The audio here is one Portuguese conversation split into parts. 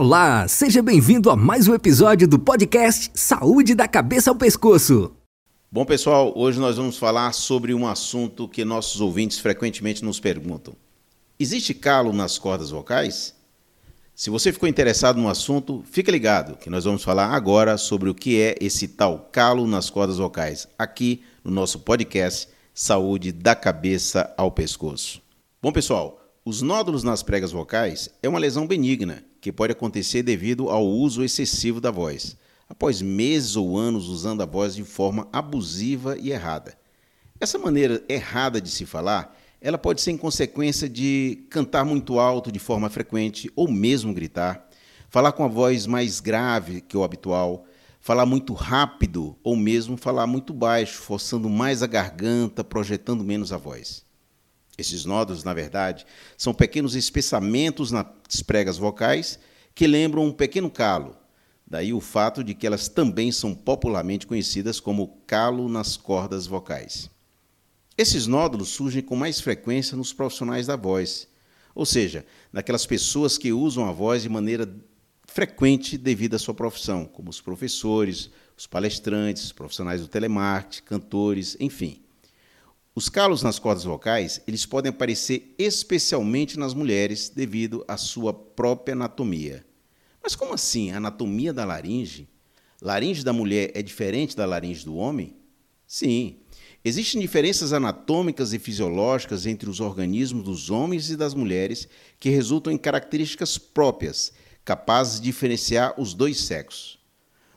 Olá, seja bem-vindo a mais um episódio do podcast Saúde da Cabeça ao Pescoço. Bom, pessoal, hoje nós vamos falar sobre um assunto que nossos ouvintes frequentemente nos perguntam: Existe calo nas cordas vocais? Se você ficou interessado no assunto, fique ligado, que nós vamos falar agora sobre o que é esse tal calo nas cordas vocais, aqui no nosso podcast Saúde da Cabeça ao Pescoço. Bom, pessoal, os nódulos nas pregas vocais é uma lesão benigna que pode acontecer devido ao uso excessivo da voz, após meses ou anos usando a voz de forma abusiva e errada. Essa maneira errada de se falar, ela pode ser em consequência de cantar muito alto de forma frequente ou mesmo gritar, falar com a voz mais grave que o habitual, falar muito rápido ou mesmo falar muito baixo, forçando mais a garganta, projetando menos a voz. Esses nódulos, na verdade, são pequenos espessamentos nas pregas vocais que lembram um pequeno calo. Daí o fato de que elas também são popularmente conhecidas como calo nas cordas vocais. Esses nódulos surgem com mais frequência nos profissionais da voz, ou seja, naquelas pessoas que usam a voz de maneira frequente devido à sua profissão, como os professores, os palestrantes, profissionais do telemarketing, cantores, enfim. Os calos nas cordas vocais, eles podem aparecer especialmente nas mulheres devido à sua própria anatomia. Mas como assim? A anatomia da laringe? Laringe da mulher é diferente da laringe do homem? Sim. Existem diferenças anatômicas e fisiológicas entre os organismos dos homens e das mulheres que resultam em características próprias, capazes de diferenciar os dois sexos.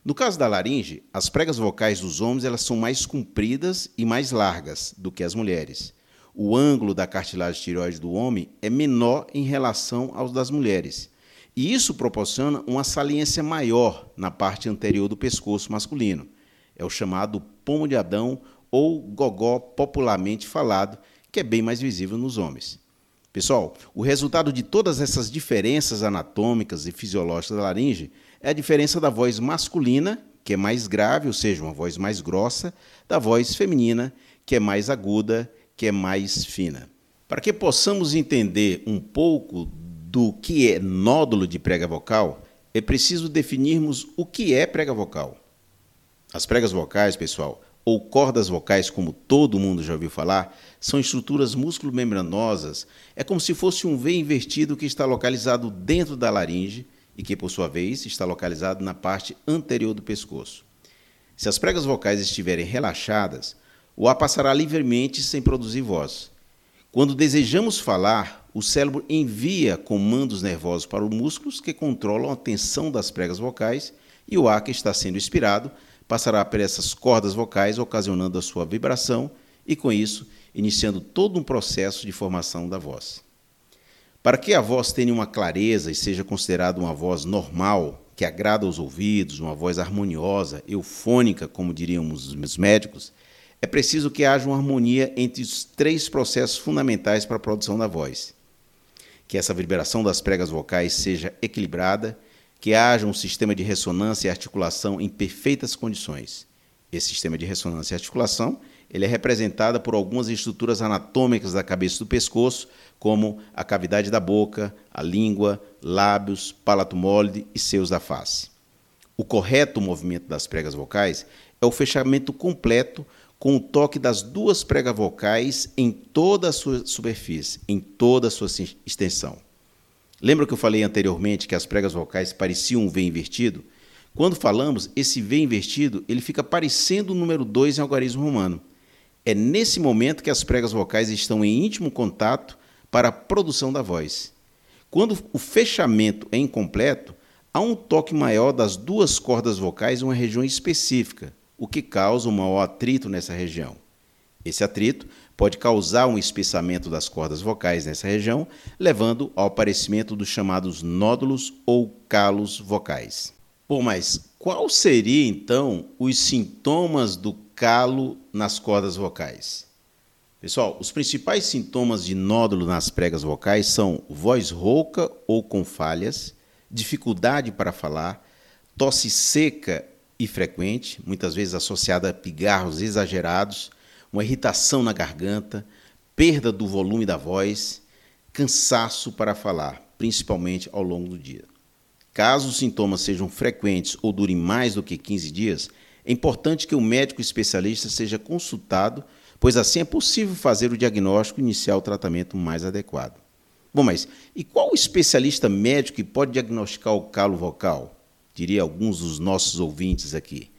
No caso da laringe, as pregas vocais dos homens elas são mais compridas e mais largas do que as mulheres. O ângulo da cartilagem tireoide do homem é menor em relação aos das mulheres. E isso proporciona uma saliência maior na parte anterior do pescoço masculino. É o chamado pomo de Adão ou gogó popularmente falado, que é bem mais visível nos homens. Pessoal, o resultado de todas essas diferenças anatômicas e fisiológicas da laringe é a diferença da voz masculina, que é mais grave, ou seja, uma voz mais grossa, da voz feminina, que é mais aguda, que é mais fina. Para que possamos entender um pouco do que é nódulo de prega vocal, é preciso definirmos o que é prega vocal. As pregas vocais, pessoal, ou cordas vocais, como todo mundo já ouviu falar, são estruturas músculo-membranosas. É como se fosse um V invertido que está localizado dentro da laringe e que, por sua vez, está localizado na parte anterior do pescoço. Se as pregas vocais estiverem relaxadas, o ar passará livremente sem produzir voz. Quando desejamos falar, o cérebro envia comandos nervosos para os músculos que controlam a tensão das pregas vocais e o ar que está sendo expirado passará por essas cordas vocais, ocasionando a sua vibração e, com isso, iniciando todo um processo de formação da voz. Para que a voz tenha uma clareza e seja considerada uma voz normal, que agrada aos ouvidos, uma voz harmoniosa, eufônica, como diriam os médicos, é preciso que haja uma harmonia entre os três processos fundamentais para a produção da voz. Que essa vibração das pregas vocais seja equilibrada, que haja um sistema de ressonância e articulação em perfeitas condições. Esse sistema de ressonância e articulação ele é representado por algumas estruturas anatômicas da cabeça e do pescoço, como a cavidade da boca, a língua, lábios, palato mole e seios da face. O correto movimento das pregas vocais é o fechamento completo com o toque das duas pregas vocais em toda a sua superfície, em toda a sua extensão. Lembra que eu falei anteriormente que as pregas vocais pareciam um V invertido? Quando falamos, esse V invertido ele fica parecendo o número 2 em algarismo romano. É nesse momento que as pregas vocais estão em íntimo contato para a produção da voz. Quando o fechamento é incompleto, há um toque maior das duas cordas vocais em uma região específica, o que causa um maior atrito nessa região. Esse atrito pode causar um espessamento das cordas vocais nessa região, levando ao aparecimento dos chamados nódulos ou calos vocais. Bom, mas qual seria então os sintomas do calo nas cordas vocais. Pessoal, os principais sintomas de nódulo nas pregas vocais são voz rouca ou com falhas, dificuldade para falar, tosse seca e frequente, muitas vezes associada a pigarros exagerados, uma irritação na garganta, perda do volume da voz, cansaço para falar, principalmente ao longo do dia. Caso os sintomas sejam frequentes ou durem mais do que 15 dias, é importante que o médico especialista seja consultado, pois assim é possível fazer o diagnóstico e iniciar o tratamento mais adequado. Bom, mas e qual o especialista médico que pode diagnosticar o calo vocal? Diria alguns dos nossos ouvintes aqui.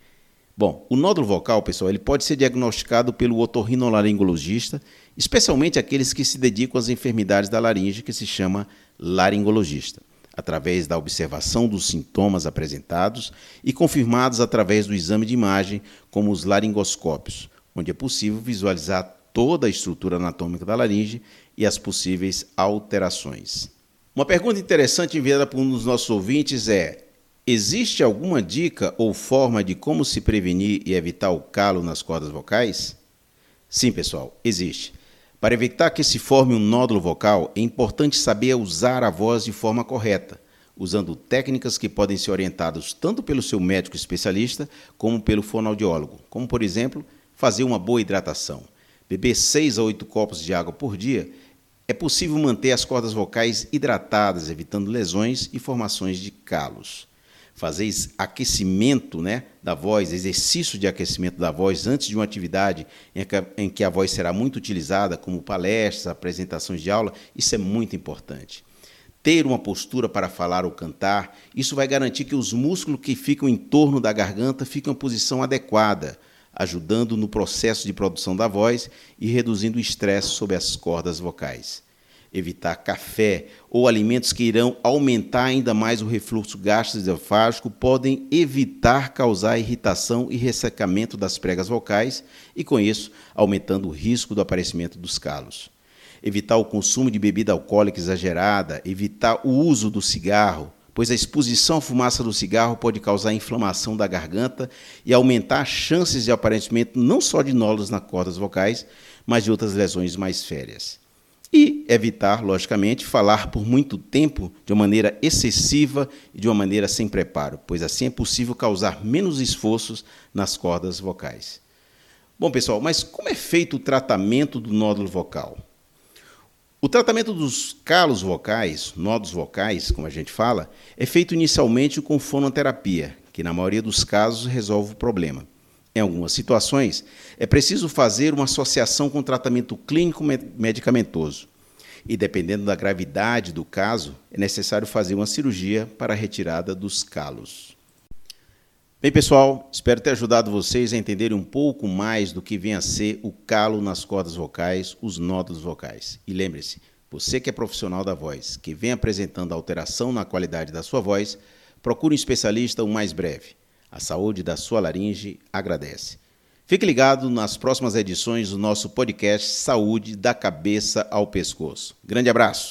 Bom, o nódulo vocal, pessoal, ele pode ser diagnosticado pelo otorrinolaringologista, especialmente aqueles que se dedicam às enfermidades da laringe, que se chama laringologista, através da observação dos sintomas apresentados e confirmados através do exame de imagem, como os laringoscópios, onde é possível visualizar toda a estrutura anatômica da laringe e as possíveis alterações. Uma pergunta interessante enviada por um dos nossos ouvintes é: Existe alguma dica ou forma de como se prevenir e evitar o calo nas cordas vocais? Sim, pessoal, existe. Para evitar que se forme um nódulo vocal, é importante saber usar a voz de forma correta, usando técnicas que podem ser orientadas tanto pelo seu médico especialista como pelo fonoaudiólogo, como por exemplo, fazer uma boa hidratação. Beber 6 a 8 copos de água por dia é possível manter as cordas vocais hidratadas, evitando lesões e formações de calos fazer aquecimento né, da voz, exercício de aquecimento da voz antes de uma atividade em que a voz será muito utilizada, como palestras, apresentações de aula, isso é muito importante. Ter uma postura para falar ou cantar, isso vai garantir que os músculos que ficam em torno da garganta fiquem em posição adequada, ajudando no processo de produção da voz e reduzindo o estresse sobre as cordas vocais evitar café ou alimentos que irão aumentar ainda mais o refluxo gastroesofágico podem evitar causar irritação e ressecamento das pregas vocais e, com isso, aumentando o risco do aparecimento dos calos. Evitar o consumo de bebida alcoólica exagerada, evitar o uso do cigarro, pois a exposição à fumaça do cigarro pode causar inflamação da garganta e aumentar as chances de aparecimento não só de nódulos nas cordas vocais, mas de outras lesões mais sérias e evitar, logicamente, falar por muito tempo de uma maneira excessiva e de uma maneira sem preparo, pois assim é possível causar menos esforços nas cordas vocais. Bom, pessoal, mas como é feito o tratamento do nódulo vocal? O tratamento dos calos vocais, nódulos vocais, como a gente fala, é feito inicialmente com fonoterapia, que na maioria dos casos resolve o problema. Em algumas situações, é preciso fazer uma associação com tratamento clínico medicamentoso. E dependendo da gravidade do caso, é necessário fazer uma cirurgia para a retirada dos calos. Bem, pessoal, espero ter ajudado vocês a entenderem um pouco mais do que vem a ser o calo nas cordas vocais, os nódulos vocais. E lembre-se, você que é profissional da voz, que vem apresentando alteração na qualidade da sua voz, procure um especialista o mais breve. A saúde da sua laringe agradece. Fique ligado nas próximas edições do nosso podcast Saúde da Cabeça ao Pescoço. Grande abraço!